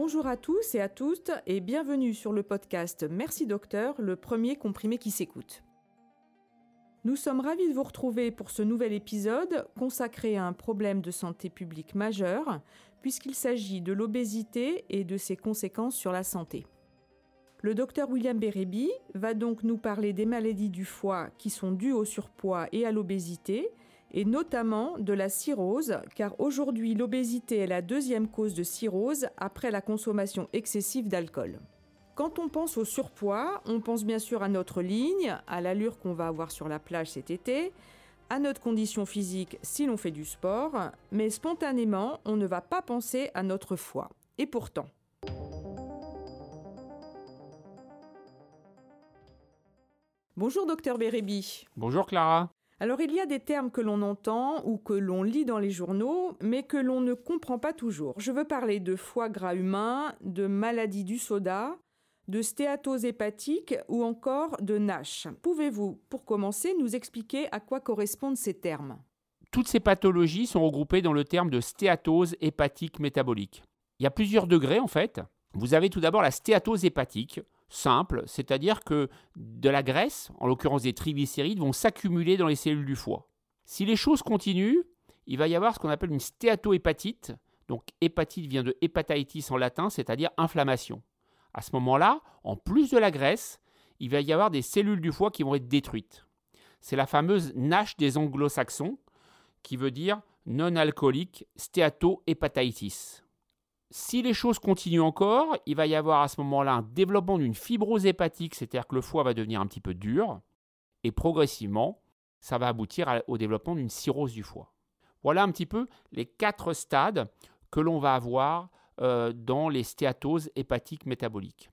Bonjour à tous et à toutes et bienvenue sur le podcast Merci Docteur, le premier comprimé qui s'écoute. Nous sommes ravis de vous retrouver pour ce nouvel épisode consacré à un problème de santé publique majeur, puisqu'il s'agit de l'obésité et de ses conséquences sur la santé. Le docteur William Bérébi va donc nous parler des maladies du foie qui sont dues au surpoids et à l'obésité, et notamment de la cirrhose, car aujourd'hui l'obésité est la deuxième cause de cirrhose après la consommation excessive d'alcool. Quand on pense au surpoids, on pense bien sûr à notre ligne, à l'allure qu'on va avoir sur la plage cet été, à notre condition physique si l'on fait du sport, mais spontanément, on ne va pas penser à notre foie. Et pourtant. Bonjour docteur Bérébi. Bonjour Clara. Alors il y a des termes que l'on entend ou que l'on lit dans les journaux, mais que l'on ne comprend pas toujours. Je veux parler de foie gras humain, de maladie du soda, de stéatose hépatique ou encore de NASH. Pouvez-vous, pour commencer, nous expliquer à quoi correspondent ces termes? Toutes ces pathologies sont regroupées dans le terme de stéatose hépatique métabolique. Il y a plusieurs degrés en fait. Vous avez tout d'abord la stéatose hépatique, simple, c'est-à-dire que de la graisse, en l'occurrence des triglycérides, vont s'accumuler dans les cellules du foie. Si les choses continuent, il va y avoir ce qu'on appelle une stéatohépatite. Donc hépatite vient de hépatitis en latin, c'est-à-dire inflammation. À ce moment-là, en plus de la graisse, il va y avoir des cellules du foie qui vont être détruites. C'est la fameuse NASH des anglo-saxons, qui veut dire non-alcoolique stéatohépatitis. Si les choses continuent encore, il va y avoir à ce moment-là un développement d'une fibrose hépatique, c'est-à-dire que le foie va devenir un petit peu dur, et progressivement, ça va aboutir au développement d'une cirrhose du foie. Voilà un petit peu les quatre stades que l'on va avoir euh, dans les stéatoses hépatiques métaboliques.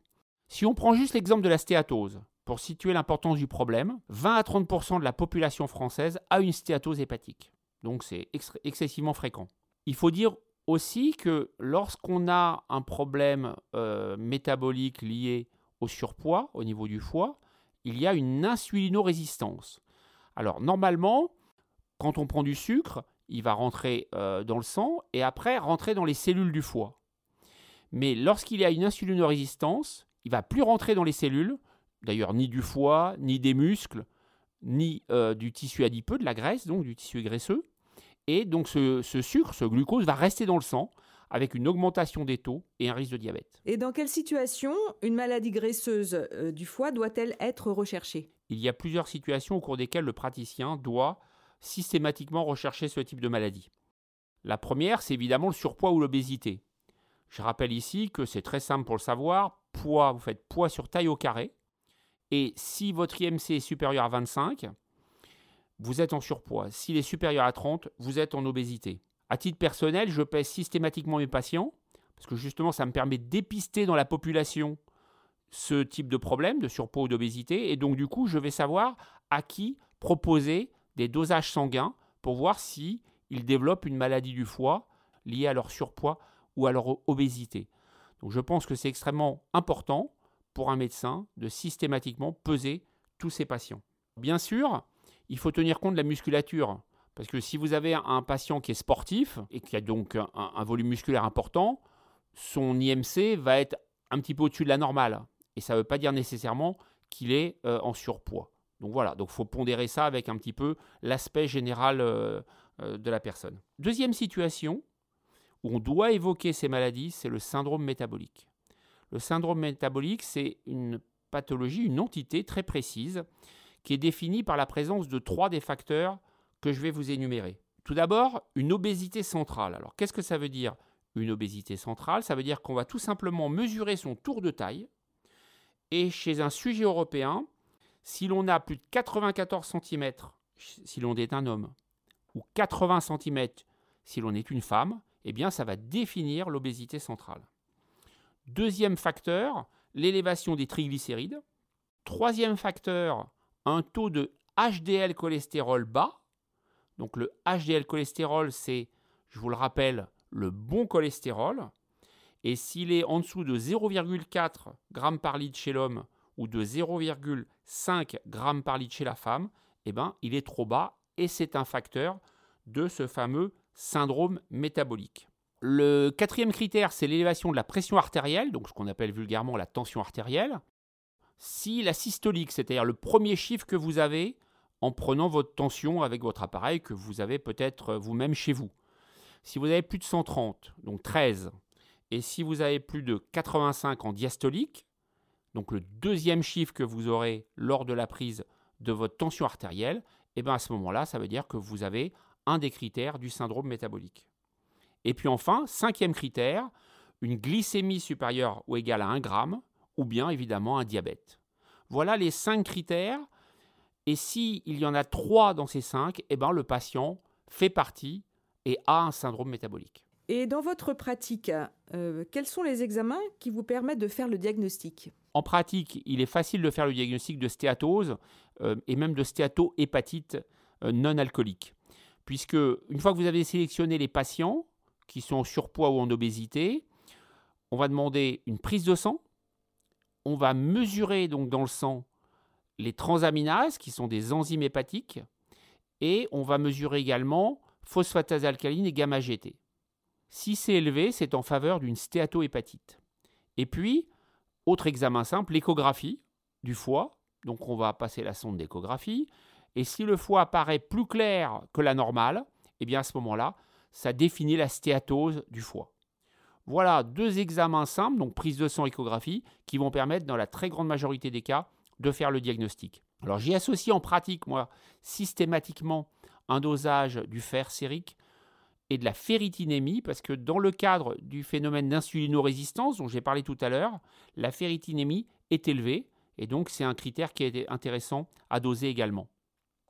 Si on prend juste l'exemple de la stéatose, pour situer l'importance du problème, 20 à 30% de la population française a une stéatose hépatique. Donc c'est excessivement fréquent. Il faut dire aussi que lorsqu'on a un problème euh, métabolique lié au surpoids au niveau du foie, il y a une insulinorésistance. Alors normalement, quand on prend du sucre, il va rentrer euh, dans le sang et après rentrer dans les cellules du foie. Mais lorsqu'il y a une insulinorésistance, il va plus rentrer dans les cellules, d'ailleurs ni du foie, ni des muscles, ni euh, du tissu adipeux, de la graisse, donc du tissu graisseux, et donc ce, sucre, ce glucose, va rester dans le sang avec une augmentation des taux et un risque de diabète. Et dans quelle situation une maladie graisseuse euh, du foie doit-elle être recherchée? Il y a plusieurs situations au cours desquelles le praticien doit systématiquement rechercher ce type de maladie. La première, c'est évidemment le surpoids ou l'obésité. Je rappelle ici que c'est très simple pour le savoir. Poids, vous faites poids sur taille au carré. Et si votre IMC est supérieur à 25, vous êtes en surpoids. S'il est supérieur à 30, vous êtes en obésité. À titre personnel, je pèse systématiquement mes patients, parce que justement, ça me permet de dépister dans la population ce type de problème de surpoids ou d'obésité. Et donc, du coup, je vais savoir à qui proposer des dosages sanguins pour voir si développent une maladie du foie liée à leur surpoids ou à leur obésité. Donc, je pense que c'est extrêmement important pour un médecin de systématiquement peser tous ces patients. Bien sûr, il faut tenir compte de la musculature. Parce que si vous avez un patient qui est sportif et qui a donc un, volume musculaire important, son IMC va être un petit peu au-dessus de la normale. Et ça ne veut pas dire nécessairement qu'il est euh, en surpoids. Donc voilà, donc faut pondérer ça avec un petit peu l'aspect général euh, euh, de la personne. Deuxième situation où on doit évoquer ces maladies, c'est le syndrome métabolique. Le syndrome métabolique, c'est une pathologie, une entité très précise qui est définie par la présence de trois des facteurs que je vais vous énumérer. Tout d'abord, une obésité centrale. Alors qu'est-ce que ça veut dire une obésité centrale? Ça veut dire qu'on va tout simplement mesurer son tour de taille. Et chez un sujet européen, si l'on a plus de 94 cm si l'on est un homme, ou 80 cm si l'on est une femme, eh bien ça va définir l'obésité centrale. Deuxième facteur, l'élévation des triglycérides. Troisième facteur, un taux de HDL cholestérol bas. Donc le HDL cholestérol, c'est, je vous le rappelle, le bon cholestérol. Et s'il est en dessous de 0,4 g par litre chez l'homme ou de 0,5 g par litre chez la femme, eh ben, il est trop bas et c'est un facteur de ce fameux syndrome métabolique. Le quatrième critère, c'est l'élévation de la pression artérielle, donc ce qu'on appelle vulgairement la tension artérielle. Si la systolique, c'est-à-dire le premier chiffre que vous avez en prenant votre tension avec votre appareil que vous avez peut-être vous-même chez vous. Si vous avez plus de 130, donc 13, et si vous avez plus de 85 en diastolique, donc le deuxième chiffre que vous aurez lors de la prise de votre tension artérielle, et eh bien à ce moment-là, ça veut dire que vous avez un des critères du syndrome métabolique. Et puis enfin, cinquième critère, une glycémie supérieure ou égale à 1 gramme, ou bien évidemment un diabète. Voilà les cinq critères. Et s'il y en a trois dans ces cinq, eh ben, le patient fait partie et a un syndrome métabolique. Et dans votre pratique, euh, quels sont les examens qui vous permettent de faire le diagnostic? En pratique, il est facile de faire le diagnostic de stéatose euh, et même de stéatohépatite euh, non alcoolique. Puisque une fois que vous avez sélectionné les patients qui sont en surpoids ou en obésité, on va demander une prise de sang, on va mesurer donc dans le sang les transaminases qui sont des enzymes hépatiques et on va mesurer également phosphatase alcaline et gamma GT. Si c'est élevé, c'est en faveur d'une stéatohépatite. Et puis, autre examen simple, l'échographie du foie. Donc on va passer la sonde d'échographie. Et si le foie apparaît plus clair que la normale, eh bien à ce moment-là, ça définit la stéatose du foie. Voilà deux examens simples, donc prise de sang, échographie, qui vont permettre dans la très grande majorité des cas de faire le diagnostic. Alors j'y associe en pratique, moi, systématiquement un dosage du fer sérique et de la ferritinémie, parce que dans le cadre du phénomène d'insulinorésistance dont j'ai parlé tout à l'heure, la ferritinémie est élevée, et donc c'est un critère qui est intéressant à doser également.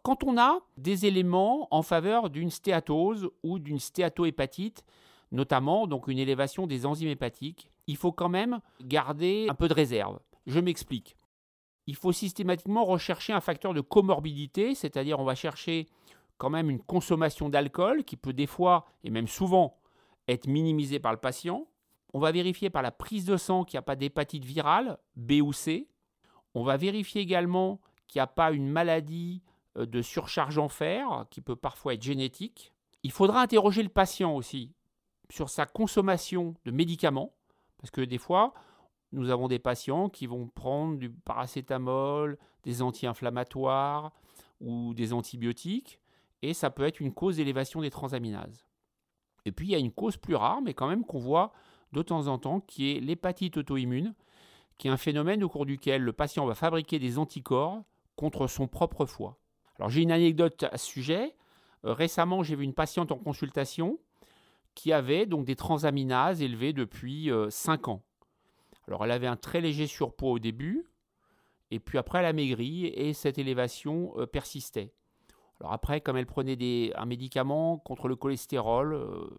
Quand on a des éléments en faveur d'une stéatose ou d'une stéatohépatite, notamment donc une élévation des enzymes hépatiques, il faut quand même garder un peu de réserve. Je m'explique. Il faut systématiquement rechercher un facteur de comorbidité, c'est-à-dire on va chercher quand même une consommation d'alcool qui peut des fois, et même souvent, être minimisée par le patient. On va vérifier par la prise de sang qu'il n'y a pas d'hépatite virale, B ou C. On va vérifier également qu'il n'y a pas une maladie euh, de surcharge en fer, qui peut parfois être génétique. Il faudra interroger le patient aussi sur sa consommation de médicaments, parce que des fois, nous avons des patients qui vont prendre du paracétamol, des anti-inflammatoires ou des antibiotiques, et ça peut être une cause d'élévation des transaminases. Et puis il y a une cause plus rare, mais quand même qu'on voit de temps en temps, qui est l'hépatite auto-immune, qui est un phénomène au cours duquel le patient va fabriquer des anticorps contre son propre foie. Alors j'ai une anecdote à ce sujet. Euh, récemment, j'ai vu une patiente en consultation qui avait donc des transaminases élevées depuis 5 euh, ans. Alors elle avait un très léger surpoids au début, et puis après elle a maigri et cette élévation euh, persistait. Alors après, comme elle prenait un médicament contre le cholestérol, euh,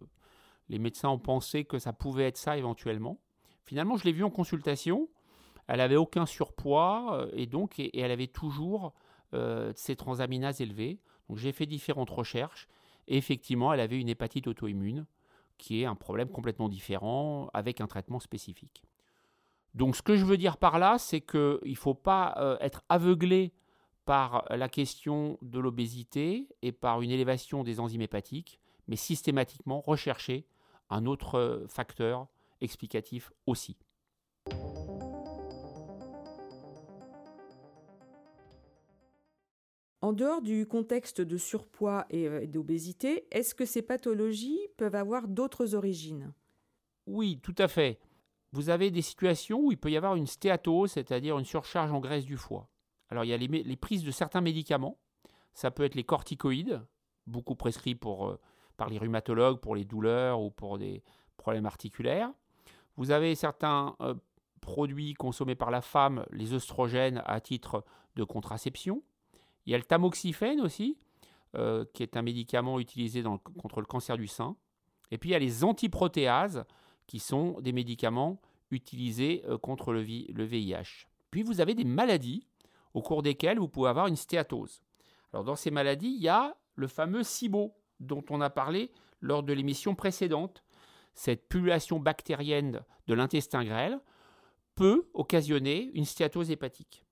les médecins ont pensé que ça pouvait être ça éventuellement. Finalement, je l'ai vue en consultation. Elle n'avait aucun surpoids et donc elle avait toujours ses transaminases élevées. J'ai fait différentes recherches et effectivement, elle avait une hépatite auto-immune qui est un problème complètement différent avec un traitement spécifique. Donc ce que je veux dire par là, c'est qu'il ne faut pas être aveuglé par la question de l'obésité et par une élévation des enzymes hépatiques, mais systématiquement rechercher un autre facteur explicatif aussi. En dehors du contexte de surpoids et euh, d'obésité, est-ce que ces pathologies peuvent avoir d'autres origines? Oui, tout à fait. Vous avez des situations où il peut y avoir une stéatose, c'est-à-dire une surcharge en graisse du foie. Alors il y a les, prises de certains médicaments. Ça peut être les corticoïdes, beaucoup prescrits euh, par les rhumatologues pour les douleurs ou pour des problèmes articulaires. Vous avez certains euh, produits consommés par la femme, les œstrogènes à titre de contraception. Il y a le tamoxifène aussi, euh, qui est un médicament utilisé contre le cancer du sein. Et puis il y a les antiprotéases, qui sont des médicaments utilisés contre le VIH. Puis vous avez des maladies au cours desquelles vous pouvez avoir une stéatose. Alors dans ces maladies, il y a le fameux SIBO dont on a parlé lors de l'émission précédente. Cette pullulation bactérienne de l'intestin grêle peut occasionner une stéatose hépatique.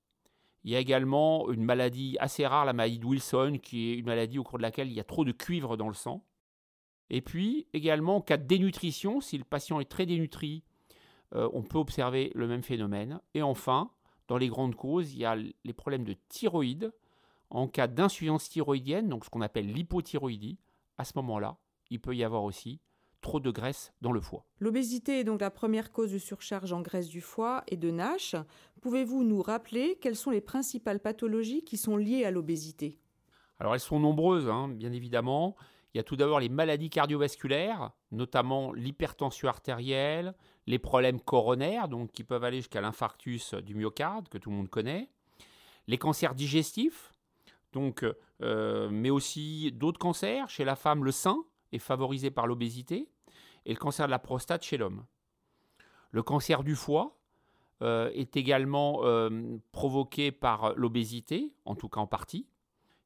Il y a également une maladie assez rare, la maladie de Wilson, qui est une maladie au cours de laquelle il y a trop de cuivre dans le sang. Et puis également en cas de dénutrition, si le patient est très dénutri, euh, on peut observer le même phénomène. Et enfin, dans les grandes causes, il y a les problèmes de thyroïde. En cas d'insuffisance thyroïdienne, donc ce qu'on appelle l'hypothyroïdie, à ce moment-là, il peut y avoir aussi trop de graisse dans le foie. L'obésité est donc la première cause de surcharge en graisse du foie et de NASH. Pouvez-vous nous rappeler quelles sont les principales pathologies qui sont liées à l'obésité? Alors elles sont nombreuses, hein, bien évidemment. Il y a tout d'abord les maladies cardiovasculaires, notamment l'hypertension artérielle, les problèmes coronaires, donc qui peuvent aller jusqu'à l'infarctus du myocarde, que tout le monde connaît, les cancers digestifs, donc, euh, mais aussi d'autres cancers. Chez la femme, le sein est favorisé par l'obésité, et le cancer de la prostate chez l'homme. Le cancer du foie euh, est également euh, provoqué par l'obésité, en tout cas en partie.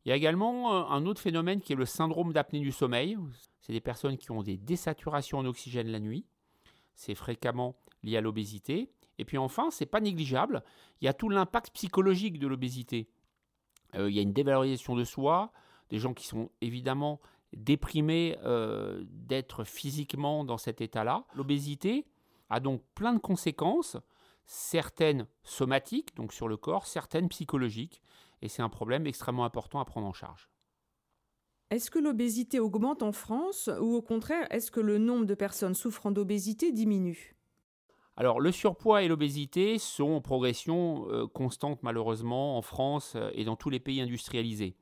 Il y a également un autre phénomène qui est le syndrome d'apnée du sommeil. C'est des personnes qui ont des désaturations en oxygène la nuit. C'est fréquemment lié à l'obésité. Et puis enfin, c'est pas négligeable, il y a tout l'impact psychologique de l'obésité. Euh, il y a une dévalorisation de soi, des gens qui sont évidemment déprimés euh, d'être physiquement dans cet état-là. L'obésité a donc plein de conséquences, certaines somatiques, donc sur le corps, certaines psychologiques, et c'est un problème extrêmement important à prendre en charge. Est-ce que l'obésité augmente en France ou au contraire, est-ce que le nombre de personnes souffrant d'obésité diminue? Alors le surpoids et l'obésité sont en progression euh, constante malheureusement en France euh, et dans tous les pays industrialisés.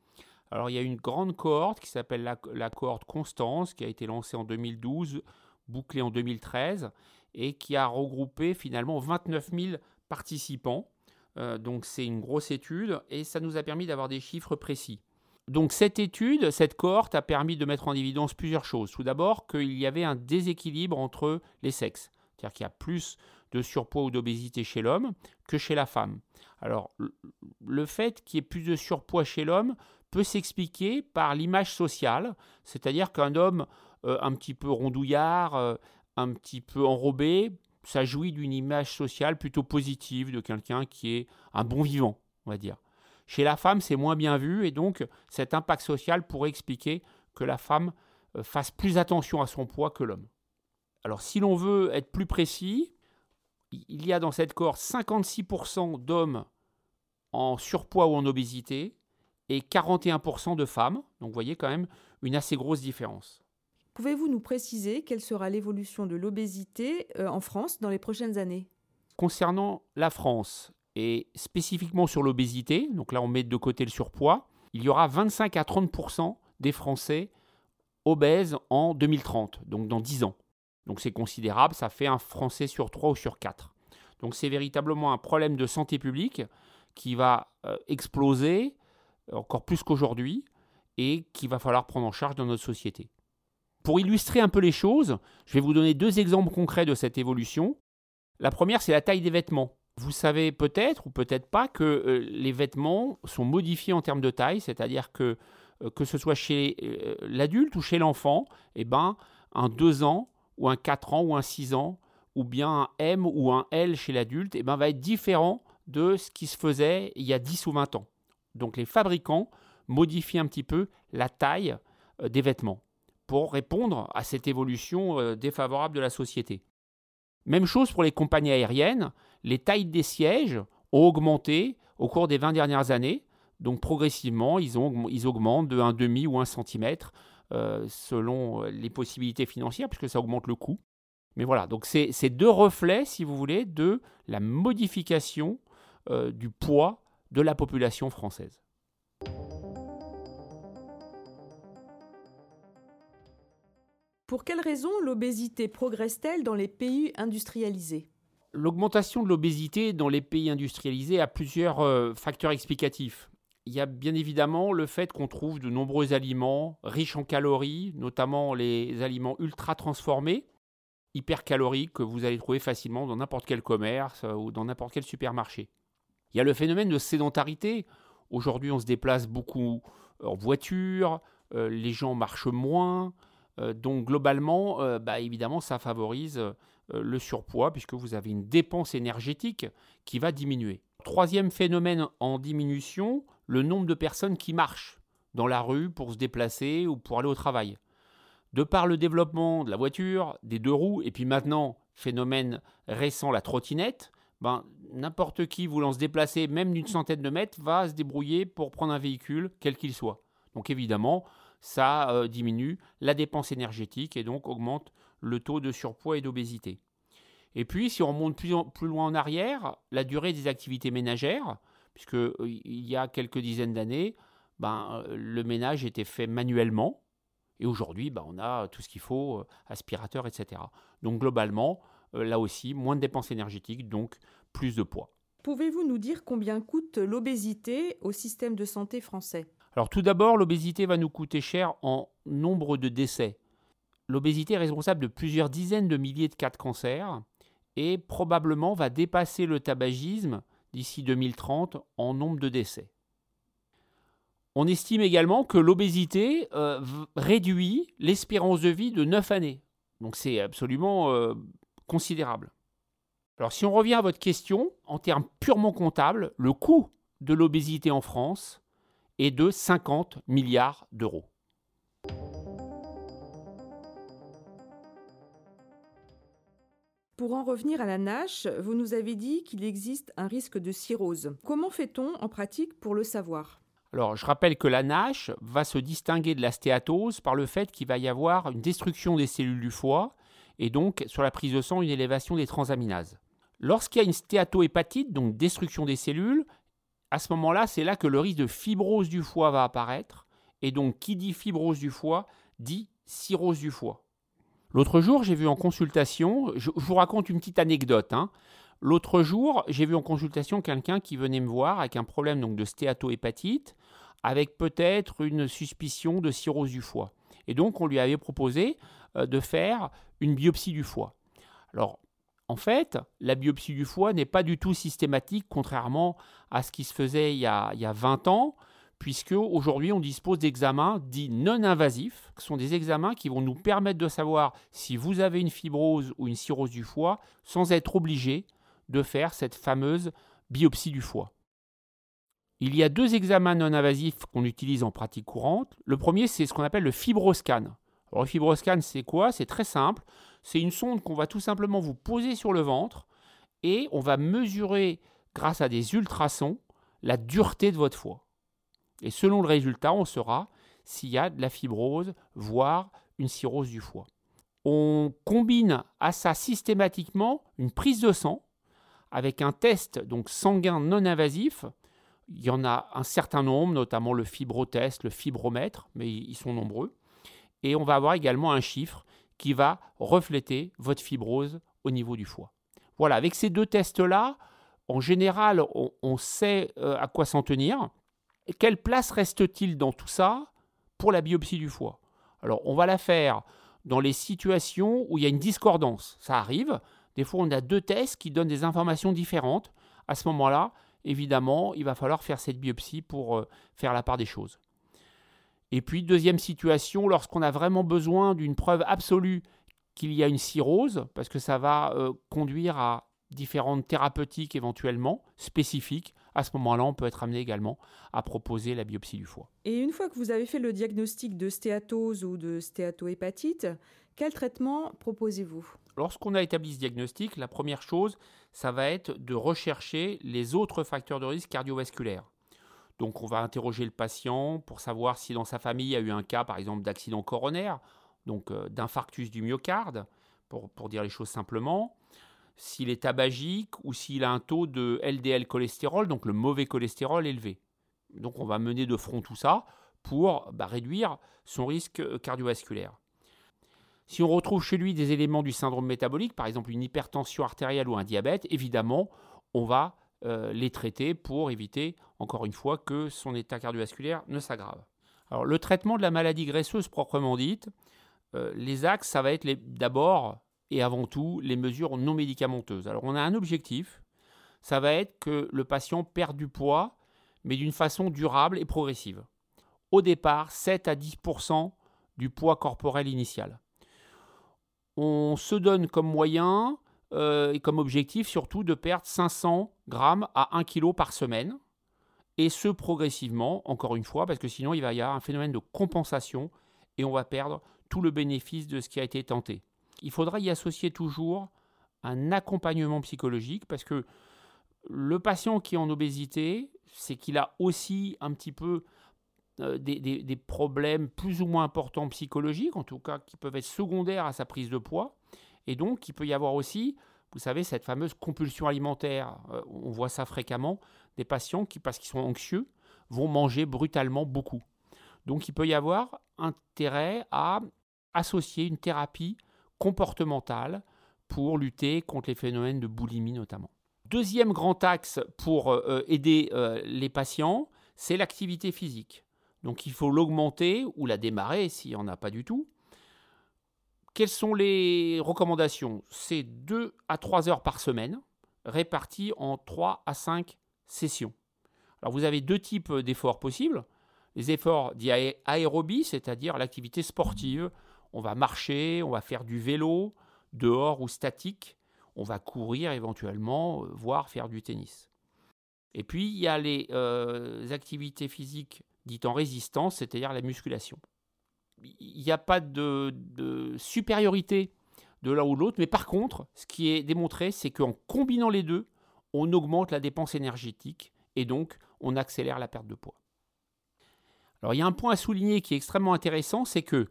Alors il y a une grande cohorte qui s'appelle la, cohorte Constance qui a été lancée en 2012, bouclée en 2013 et qui a regroupé finalement 29 000 participants. Euh, donc c'est une grosse étude et ça nous a permis d'avoir des chiffres précis. Donc cette étude, cette cohorte a permis de mettre en évidence plusieurs choses. Tout d'abord qu'il y avait un déséquilibre entre les sexes, c'est-à-dire qu'il y a plus de surpoids ou d'obésité chez l'homme que chez la femme. Alors le fait qu'il y ait plus de surpoids chez l'homme peut s'expliquer par l'image sociale, c'est-à-dire qu'un homme euh, un petit peu rondouillard, euh, un petit peu enrobé, ça jouit d'une image sociale plutôt positive de quelqu'un qui est un bon vivant, on va dire. Chez la femme, c'est moins bien vu et donc cet impact social pourrait expliquer que la femme euh, fasse plus attention à son poids que l'homme. Alors si l'on veut être plus précis, il y a dans cette cohorte 56% d'hommes en surpoids ou en obésité et 41% de femmes. Donc vous voyez quand même une assez grosse différence. Pouvez-vous nous préciser quelle sera l'évolution de l'obésité euh, en France dans les prochaines années? Concernant la France, et spécifiquement sur l'obésité, donc là on met de côté le surpoids, il y aura 25 à 30% des Français obèses en 2030, donc dans 10 ans. Donc c'est considérable, ça fait un Français sur 3 ou sur 4. Donc c'est véritablement un problème de santé publique qui va euh, exploser encore plus qu'aujourd'hui et qu'il va falloir prendre en charge dans notre société. Pour illustrer un peu les choses, je vais vous donner deux exemples concrets de cette évolution. La première, c'est la taille des vêtements. Vous savez peut-être ou peut-être pas que euh, les vêtements sont modifiés en termes de taille, c'est-à-dire que euh, que ce soit chez euh, l'adulte ou chez l'enfant, eh ben, un 2 ans ou un 4 ans ou un 6 ans, ou bien un M ou un L chez l'adulte, eh ben, va être différent de ce qui se faisait il y a 10 ou 20 ans. Donc les fabricants modifient un petit peu la taille des vêtements pour répondre à cette évolution défavorable de la société. Même chose pour les compagnies aériennes, les tailles des sièges ont augmenté au cours des 20 dernières années. Donc progressivement, ils, augmentent de 1,5 ou 1 cm euh, selon euh, les possibilités financières, puisque ça augmente le coût. Mais voilà, donc c'est deux reflets, si vous voulez, de la modification euh, du poids de la population française. Pour quelles raisons l'obésité progresse-t-elle dans les pays industrialisés? L'augmentation de l'obésité dans les pays industrialisés a plusieurs euh, facteurs explicatifs. Il y a bien évidemment le fait qu'on trouve de nombreux aliments riches en calories, notamment les aliments ultra transformés, hypercaloriques, que vous allez trouver facilement dans n'importe quel commerce euh, ou dans n'importe quel supermarché. Il y a le phénomène de sédentarité. Aujourd'hui, on se déplace beaucoup en voiture, euh, les gens marchent moins, euh, donc globalement, euh, bah, évidemment, ça favorise euh, le surpoids puisque vous avez une dépense énergétique qui va diminuer. Troisième phénomène en diminution, le nombre de personnes qui marchent dans la rue pour se déplacer ou pour aller au travail. De par le développement de la voiture, des deux roues, et puis maintenant, phénomène récent, la trottinette, ben, n'importe qui voulant se déplacer même d'une centaine de mètres va se débrouiller pour prendre un véhicule, quel qu'il soit. Donc évidemment, ça euh, diminue la dépense énergétique et donc augmente le taux de surpoids et d'obésité. Et puis, si on remonte plus, plus, loin en arrière, la durée des activités ménagères, puisque euh, il y a quelques dizaines d'années, ben, euh, le ménage était fait manuellement, et aujourd'hui, ben, on a tout ce qu'il faut, aspirateur, etc. Donc globalement, là aussi, moins de dépenses énergétiques, donc plus de poids. Pouvez-vous nous dire combien coûte l'obésité au système de santé français? Alors tout d'abord, l'obésité va nous coûter cher en nombre de décès. L'obésité est responsable de plusieurs dizaines de milliers de cas de cancer et probablement va dépasser le tabagisme d'ici 2030 en nombre de décès. On estime également que l'obésité euh, réduit l'espérance de vie de 9 années. Donc c'est absolument euh, considérable. Alors si on revient à votre question, en termes purement comptables, le coût de l'obésité en France et de 50 milliards d'euros. Pour en revenir à la NASH, vous nous avez dit qu'il existe un risque de cirrhose. Comment fait-on en pratique pour le savoir? Alors, je rappelle que la NASH va se distinguer de la stéatose par le fait qu'il va y avoir une destruction des cellules du foie et donc sur la prise de sang une élévation des transaminases. Lorsqu'il y a une stéatohépatite, donc destruction des cellules, à ce moment-là, c'est là que le risque de fibrose du foie va apparaître. Et donc, qui dit fibrose du foie dit cirrhose du foie. L'autre jour, j'ai vu en consultation, je, vous raconte une petite anecdote. Hein. L'autre jour, j'ai vu en consultation quelqu'un qui venait me voir avec un problème donc, de stéatohépatite, avec peut-être une suspicion de cirrhose du foie. Et donc, on lui avait proposé de faire une biopsie du foie. Alors, en fait, la biopsie du foie n'est pas du tout systématique, contrairement à ce qui se faisait il y a, 20 ans, puisque aujourd'hui on dispose d'examens dits non invasifs, qui sont des examens qui vont nous permettre de savoir si vous avez une fibrose ou une cirrhose du foie, sans être obligé de faire cette fameuse biopsie du foie. Il y a deux examens non invasifs qu'on utilise en pratique courante. Le premier, c'est ce qu'on appelle le fibroscan. Alors, le fibroscan, c'est quoi? C'est très simple. C'est une sonde qu'on va tout simplement vous poser sur le ventre et on va mesurer, grâce à des ultrasons, la dureté de votre foie. Et selon le résultat, on saura s'il y a de la fibrose, voire une cirrhose du foie. On combine à ça systématiquement une prise de sang avec un test donc sanguin non invasif. Il y en a un certain nombre, notamment le fibrotest, le fibromètre, mais ils sont nombreux. Et on va avoir également un chiffre qui va refléter votre fibrose au niveau du foie. Voilà, avec ces deux tests-là, en général, on, sait euh, à quoi s'en tenir. Quelle place reste-t-il dans tout ça pour la biopsie du foie? Alors, on va la faire dans les situations où il y a une discordance. Ça arrive. Des fois, on a deux tests qui donnent des informations différentes. À ce moment-là, évidemment, il va falloir faire cette biopsie pour euh, faire la part des choses. Et puis, deuxième situation, lorsqu'on a vraiment besoin d'une preuve absolue qu'il y a une cirrhose, parce que ça va euh, conduire à différentes thérapeutiques éventuellement spécifiques, à ce moment-là, on peut être amené également à proposer la biopsie du foie. Et une fois que vous avez fait le diagnostic de stéatose ou de stéatohépatite, quel traitement proposez-vous? Lorsqu'on a établi ce diagnostic, la première chose, ça va être de rechercher les autres facteurs de risque cardiovasculaires. Donc on va interroger le patient pour savoir si dans sa famille il y a eu un cas par exemple d'accident coronaire, donc euh, d'infarctus du myocarde, pour, dire les choses simplement, s'il est tabagique ou s'il a un taux de LDL cholestérol, donc le mauvais cholestérol élevé. Donc on va mener de front tout ça pour bah, réduire son risque euh, cardiovasculaire. Si on retrouve chez lui des éléments du syndrome métabolique, par exemple une hypertension artérielle ou un diabète, évidemment, on va euh, les traiter pour éviter, encore une fois, que son état cardiovasculaire ne s'aggrave. Alors, le traitement de la maladie graisseuse proprement dite, euh, les axes, ça va être d'abord et avant tout les mesures non médicamenteuses. Alors, on a un objectif, ça va être que le patient perde du poids, mais d'une façon durable et progressive. Au départ, 7 à 10% du poids corporel initial. On se donne comme moyen euh, et comme objectif surtout de perdre 500 grammes à 1 kg par semaine. Et ce progressivement, encore une fois, parce que sinon il va y avoir un phénomène de compensation et on va perdre tout le bénéfice de ce qui a été tenté. Il faudra y associer toujours un accompagnement psychologique parce que le patient qui est en obésité, c'est qu'il a aussi un petit peu euh, des, problèmes plus ou moins importants psychologiques, en tout cas qui peuvent être secondaires à sa prise de poids. Et donc, il peut y avoir aussi, vous savez, cette fameuse compulsion alimentaire. Euh, on voit ça fréquemment, des patients qui, parce qu'ils sont anxieux, vont manger brutalement beaucoup. Donc, il peut y avoir intérêt à associer une thérapie comportementale pour lutter contre les phénomènes de boulimie notamment. Deuxième grand axe pour euh, aider les patients, c'est l'activité physique. Donc il faut l'augmenter ou la démarrer s'il n'y en a pas du tout. Quelles sont les recommandations? C'est 2 à 3 heures par semaine, réparties en 3 à 5 sessions. Alors vous avez deux types d'efforts possibles. Les efforts dits aérobie, c'est-à-dire l'activité sportive. On va marcher, on va faire du vélo, dehors ou statique. On va courir éventuellement, euh, voire faire du tennis. Et puis il y a les euh, activités physiques dit en résistance, c'est-à-dire la musculation. Il n'y a pas de, supériorité de l'un ou l'autre, mais par contre, ce qui est démontré, c'est qu'en combinant les deux, on augmente la dépense énergétique et donc on accélère la perte de poids. Alors il y a un point à souligner qui est extrêmement intéressant, c'est que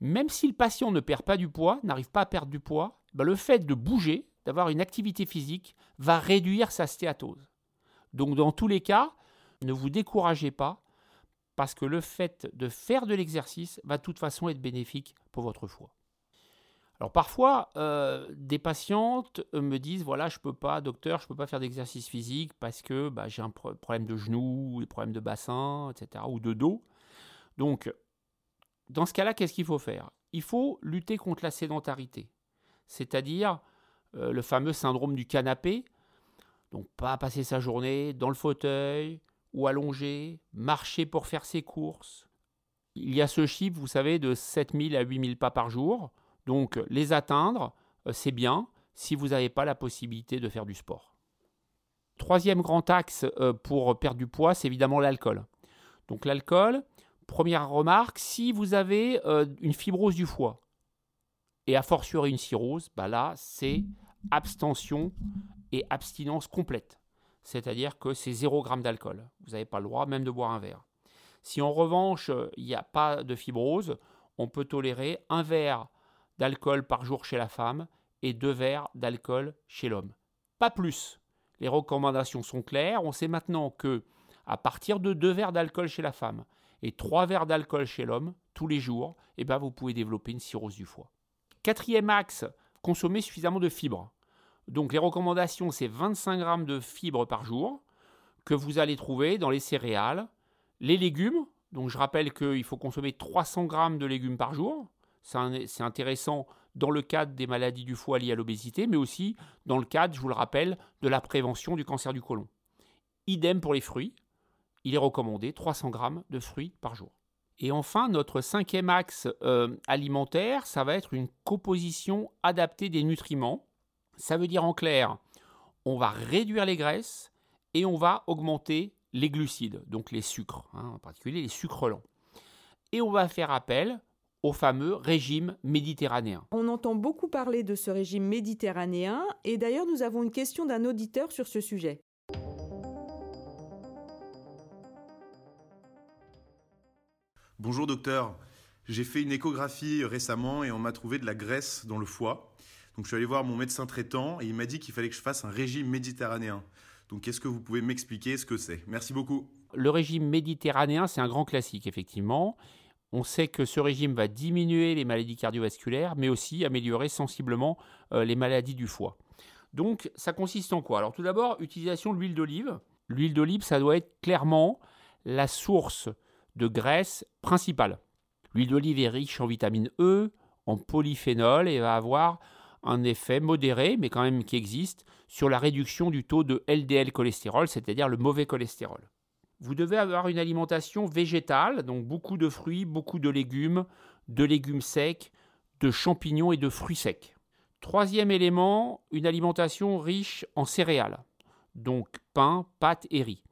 même si le patient ne perd pas du poids, n'arrive pas à perdre du poids, ben, le fait de bouger, d'avoir une activité physique, va réduire sa stéatose. Donc dans tous les cas, ne vous découragez pas, parce que le fait de faire de l'exercice va de toute façon être bénéfique pour votre foie. Alors parfois, euh, des patientes me disent voilà, je peux pas, docteur, je peux pas faire d'exercice physique parce que bah, j'ai un problème de genou, des problèmes de bassin, etc., ou de dos. Donc, dans ce cas-là, qu'est-ce qu'il faut faire? Il faut lutter contre la sédentarité, c'est-à-dire euh, le fameux syndrome du canapé. Donc, pas passer sa journée dans le fauteuil, ou allongé, marcher pour faire ses courses. Il y a ce chiffre, vous savez, de 7000 à 8000 pas par jour. Donc les atteindre, euh, c'est bien si vous n'avez pas la possibilité de faire du sport. Troisième grand axe euh, pour perdre du poids, c'est évidemment l'alcool. Donc l'alcool, première remarque, si vous avez euh, une fibrose du foie et a fortiori une cirrhose, bah là c'est abstention et abstinence complète c'est-à-dire que c'est 0 g d'alcool. Vous n'avez pas le droit même de boire un verre. Si en revanche, il n'y a pas de fibrose, on peut tolérer un verre d'alcool par jour chez la femme et deux verres d'alcool chez l'homme. Pas plus. Les recommandations sont claires. On sait maintenant que à partir de deux verres d'alcool chez la femme et trois verres d'alcool chez l'homme tous les jours, eh ben vous pouvez développer une cirrhose du foie. Quatrième axe, consommer suffisamment de fibres. Donc les recommandations, c'est 25 grammes de fibres par jour que vous allez trouver dans les céréales, les légumes. Donc je rappelle qu'il faut consommer 300 grammes de légumes par jour. C'est intéressant dans le cadre des maladies du foie liées à l'obésité, mais aussi dans le cadre, je vous le rappelle, de la prévention du cancer du côlon. Idem pour les fruits. Il est recommandé 300 grammes de fruits par jour. Et enfin, notre cinquième axe euh, alimentaire, ça va être une composition adaptée des nutriments. Ça veut dire en clair, on va réduire les graisses et on va augmenter les glucides, donc les sucres, hein, en particulier les sucres lents. Et on va faire appel au fameux régime méditerranéen. On entend beaucoup parler de ce régime méditerranéen et d'ailleurs nous avons une question d'un auditeur sur ce sujet. Bonjour docteur, j'ai fait une échographie récemment et on m'a trouvé de la graisse dans le foie. Donc je suis allé voir mon médecin traitant et il m'a dit qu'il fallait que je fasse un régime méditerranéen. Donc est-ce que vous pouvez m'expliquer ce que c'est? Merci beaucoup. Le régime méditerranéen, c'est un grand classique, effectivement. On sait que ce régime va diminuer les maladies cardiovasculaires, mais aussi améliorer sensiblement euh, les maladies du foie. Donc ça consiste en quoi? Alors tout d'abord, utilisation de l'huile d'olive. L'huile d'olive, ça doit être clairement la source de graisse principale. L'huile d'olive est riche en vitamine E, en polyphénol et va avoir un effet modéré, mais quand même qui existe, sur la réduction du taux de LDL cholestérol, c'est-à-dire le mauvais cholestérol. Vous devez avoir une alimentation végétale, donc beaucoup de fruits, beaucoup de légumes, de légumes secs, de champignons et de fruits secs. Troisième élément, une alimentation riche en céréales, donc pain, pâtes et riz.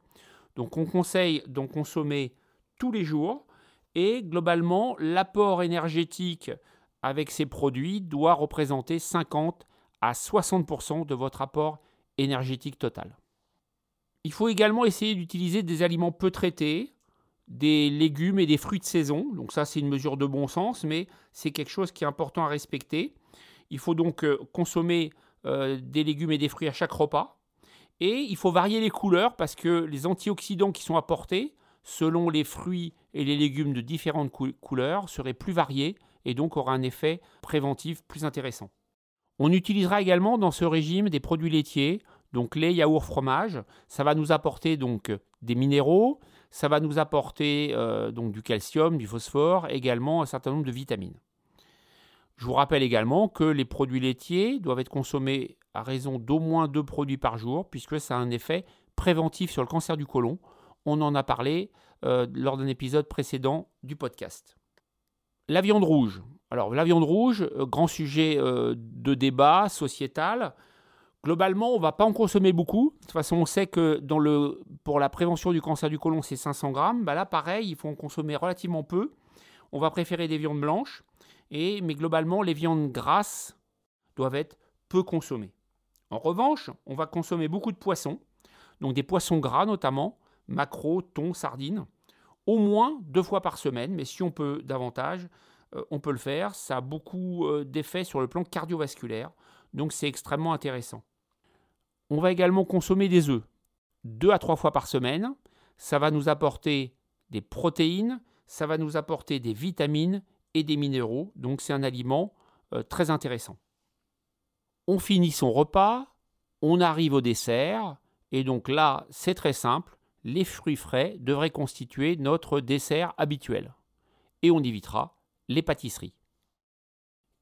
Donc on conseille d'en consommer tous les jours Et globalement, l'apport énergétique avec ces produits doit représenter 50 à 60% de votre apport énergétique total. Il faut également essayer d'utiliser des aliments peu traités, des légumes et des fruits de saison. Donc ça, c'est une mesure de bon sens, mais c'est quelque chose qui est important à respecter. Il faut donc euh, consommer euh, des légumes et des fruits à chaque repas. Et il faut varier les couleurs parce que les antioxydants qui sont apportés, selon les fruits et les légumes de différentes couleurs, seraient plus variés et donc aura un effet préventif plus intéressant. On utilisera également dans ce régime des produits laitiers, donc lait, yaourt, fromage. Ça va nous apporter donc des minéraux, ça va nous apporter euh, donc du calcium, du phosphore, également un certain nombre de vitamines. Je vous rappelle également que les produits laitiers doivent être consommés à raison d'au moins deux produits par jour, puisque ça a un effet préventif sur le cancer du côlon. On en a parlé euh, lors d'un épisode précédent du podcast. La viande rouge. Alors la viande rouge, euh, grand sujet euh, de débat sociétal. Globalement, on ne va pas en consommer beaucoup. De toute façon, on sait que pour la prévention du cancer du côlon, c'est 500 grammes. Bah là, pareil, il faut en consommer relativement peu. On va préférer des viandes blanches. Mais globalement, les viandes grasses doivent être peu consommées. En revanche, on va consommer beaucoup de poissons, donc des poissons gras notamment, maquereaux, thon, sardines, au moins deux fois par semaine, mais si on peut davantage, euh, on peut le faire. Ça a beaucoup euh, d'effets sur le plan cardiovasculaire, donc c'est extrêmement intéressant. On va également consommer des œufs, deux à trois fois par semaine. Ça va nous apporter des protéines, ça va nous apporter des vitamines et des minéraux, donc c'est un aliment euh, très intéressant. On finit son repas, on arrive au dessert, et donc là c'est très simple, les fruits frais devraient constituer notre dessert habituel. Et on évitera les pâtisseries.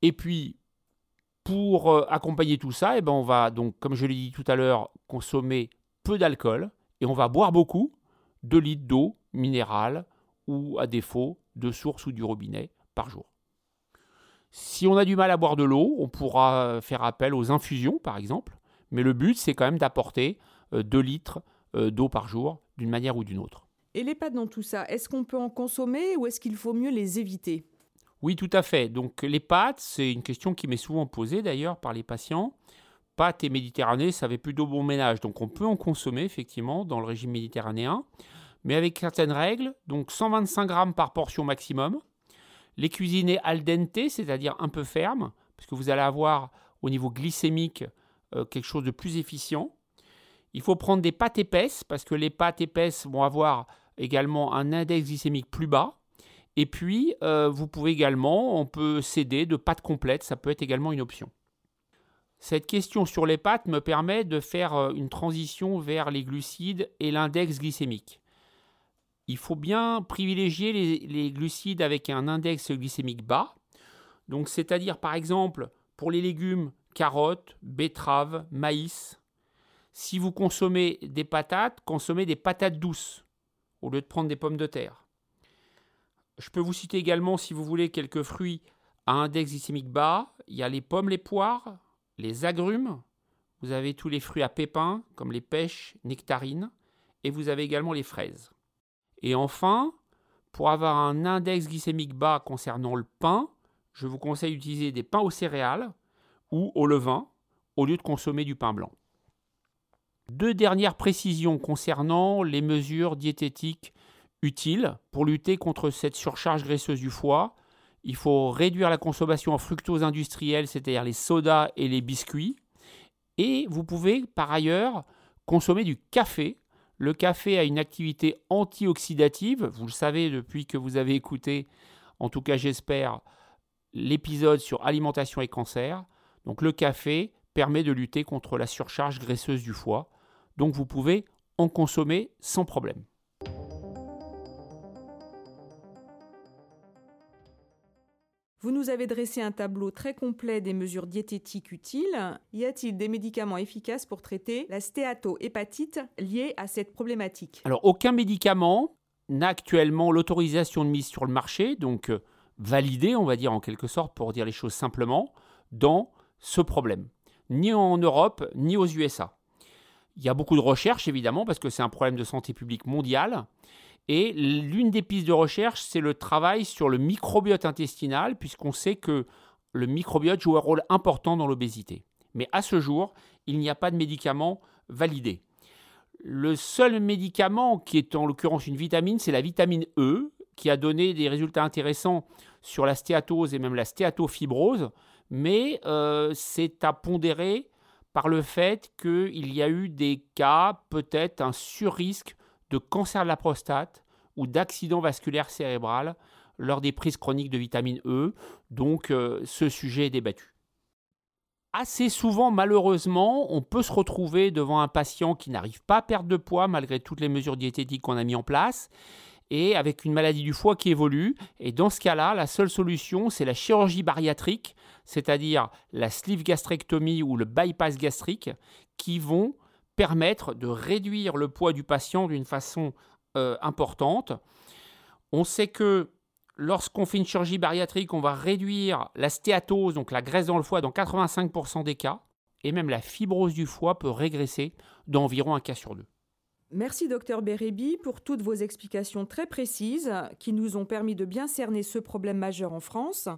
Et puis, pour euh, accompagner tout ça, eh ben on va donc, comme je l'ai dit tout à l'heure, consommer peu d'alcool et on va boire beaucoup, 2 litres d'eau minérale ou à défaut de source ou du robinet par jour. Si on a du mal à boire de l'eau, on pourra faire appel aux infusions par exemple, mais le but c'est quand même d'apporter 2 euh, litres euh, d'eau par jour d'une manière ou d'une autre. Et les pâtes dans tout ça, est-ce qu'on peut en consommer ou est-ce qu'il faut mieux les éviter? Oui, tout à fait. Donc les pâtes, c'est une question qui m'est souvent posée d'ailleurs par les patients. Pâtes et méditerranée, ça avait plutôt bon ménage. Donc on peut en consommer effectivement dans le régime méditerranéen, mais avec certaines règles. Donc 125 grammes par portion maximum. Les cuisiner al dente, c'est-à-dire un peu ferme, parce que vous allez avoir au niveau glycémique euh, quelque chose de plus efficient. Il faut prendre des pâtes épaisses parce que les pâtes épaisses vont avoir également un index glycémique plus bas. Et puis, euh, vous pouvez également, on peut céder de pâtes complètes, ça peut être également une option. Cette question sur les pâtes me permet de faire euh, une transition vers les glucides et l'index glycémique. Il faut bien privilégier les, les glucides avec un index glycémique bas. Donc, c'est-à-dire par exemple pour les légumes, carottes, betteraves, maïs, si vous consommez des patates, consommez des patates douces au lieu de prendre des pommes de terre. Je peux vous citer également, si vous voulez, quelques fruits à index glycémique bas. Il y a les pommes, les poires, les agrumes. Vous avez tous les fruits à pépins, comme les pêches, nectarines. Et vous avez également les fraises. Et enfin, pour avoir un index glycémique bas concernant le pain, je vous conseille d'utiliser des pains aux céréales ou au levain au lieu de consommer du pain blanc. Deux dernières précisions concernant les mesures diététiques utiles pour lutter contre cette surcharge graisseuse du foie. Il faut réduire la consommation en fructose industrielle, c'est-à-dire les sodas et les biscuits. Et vous pouvez par ailleurs consommer du café. Le café a une activité antioxydative, vous le savez depuis que vous avez écouté, en tout cas j'espère, l'épisode sur alimentation et cancer. Donc le café permet de lutter contre la surcharge graisseuse du foie donc vous pouvez en consommer sans problème. Vous nous avez dressé un tableau très complet des mesures diététiques utiles. Y a-t-il des médicaments efficaces pour traiter la stéatohépatite liée à cette problématique? Alors, aucun médicament n'a actuellement l'autorisation de mise sur le marché, donc euh, validé, on va dire en quelque sorte, pour dire les choses simplement, dans ce problème. Ni en Europe, ni aux USA. Il y a beaucoup de recherches, évidemment, parce que c'est un problème de santé publique mondiale. Et l'une des pistes de recherche, c'est le travail sur le microbiote intestinal, puisqu'on sait que le microbiote joue un rôle important dans l'obésité. Mais à ce jour, il n'y a pas de médicament validé. Le seul médicament qui est en l'occurrence une vitamine, c'est la vitamine E, qui a donné des résultats intéressants sur la stéatose et même la stéatofibrose, mais euh, c'est à pondérer par le fait qu'il y a eu des cas, peut-être un surrisque de cancer de la prostate ou d'accident vasculaire cérébral lors des prises chroniques de vitamine E. Donc euh, ce sujet est débattu. Assez souvent, malheureusement, on peut se retrouver devant un patient qui n'arrive pas à perdre de poids malgré toutes les mesures diététiques qu'on a mis en place et avec une maladie du foie qui évolue. Et dans ce cas-là, la seule solution, c'est la chirurgie bariatrique, c'est-à-dire la sleeve gastrectomie ou le bypass gastrique, qui vont permettre de réduire le poids du patient d'une façon euh, importante. On sait que lorsqu'on fait une chirurgie bariatrique, on va réduire la stéatose, donc la graisse dans le foie, dans 85% des cas, et même la fibrose du foie peut régresser d'environ un cas sur deux. Merci docteur Bérébi pour toutes vos explications très précises qui nous ont permis de bien cerner ce problème majeur en France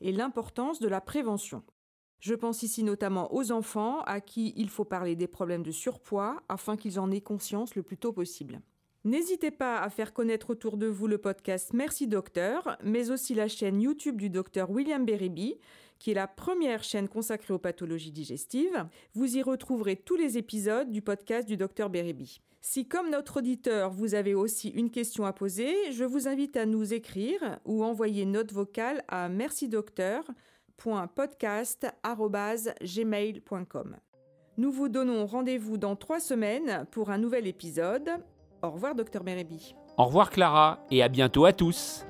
et l'importance de la prévention. Je pense ici notamment aux enfants à qui il faut parler des problèmes de surpoids afin qu'ils en aient conscience le plus tôt possible. N'hésitez pas à faire connaître autour de vous le podcast Merci Docteur, mais aussi la chaîne YouTube du docteur William Bérébi, qui est la première chaîne consacrée aux pathologies digestives. Vous y retrouverez tous les épisodes du podcast du docteur Bérébi. Si comme notre auditeur, vous avez aussi une question à poser, je vous invite à nous écrire ou envoyer note vocale à mercidocteur.podcast.gmail.com. Nous vous donnons rendez-vous dans trois semaines pour un nouvel épisode. Au revoir, docteur Bérébi. Au revoir, Clara, et à bientôt à tous.